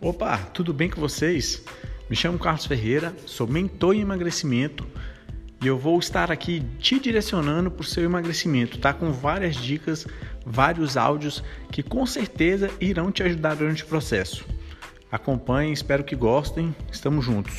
Opa, tudo bem com vocês? Me chamo Carlos Ferreira, sou mentor em emagrecimento e eu vou estar aqui te direcionando para o seu emagrecimento, tá? Com várias dicas, vários áudios que com certeza irão te ajudar durante o processo. Acompanhe, espero que gostem, estamos juntos.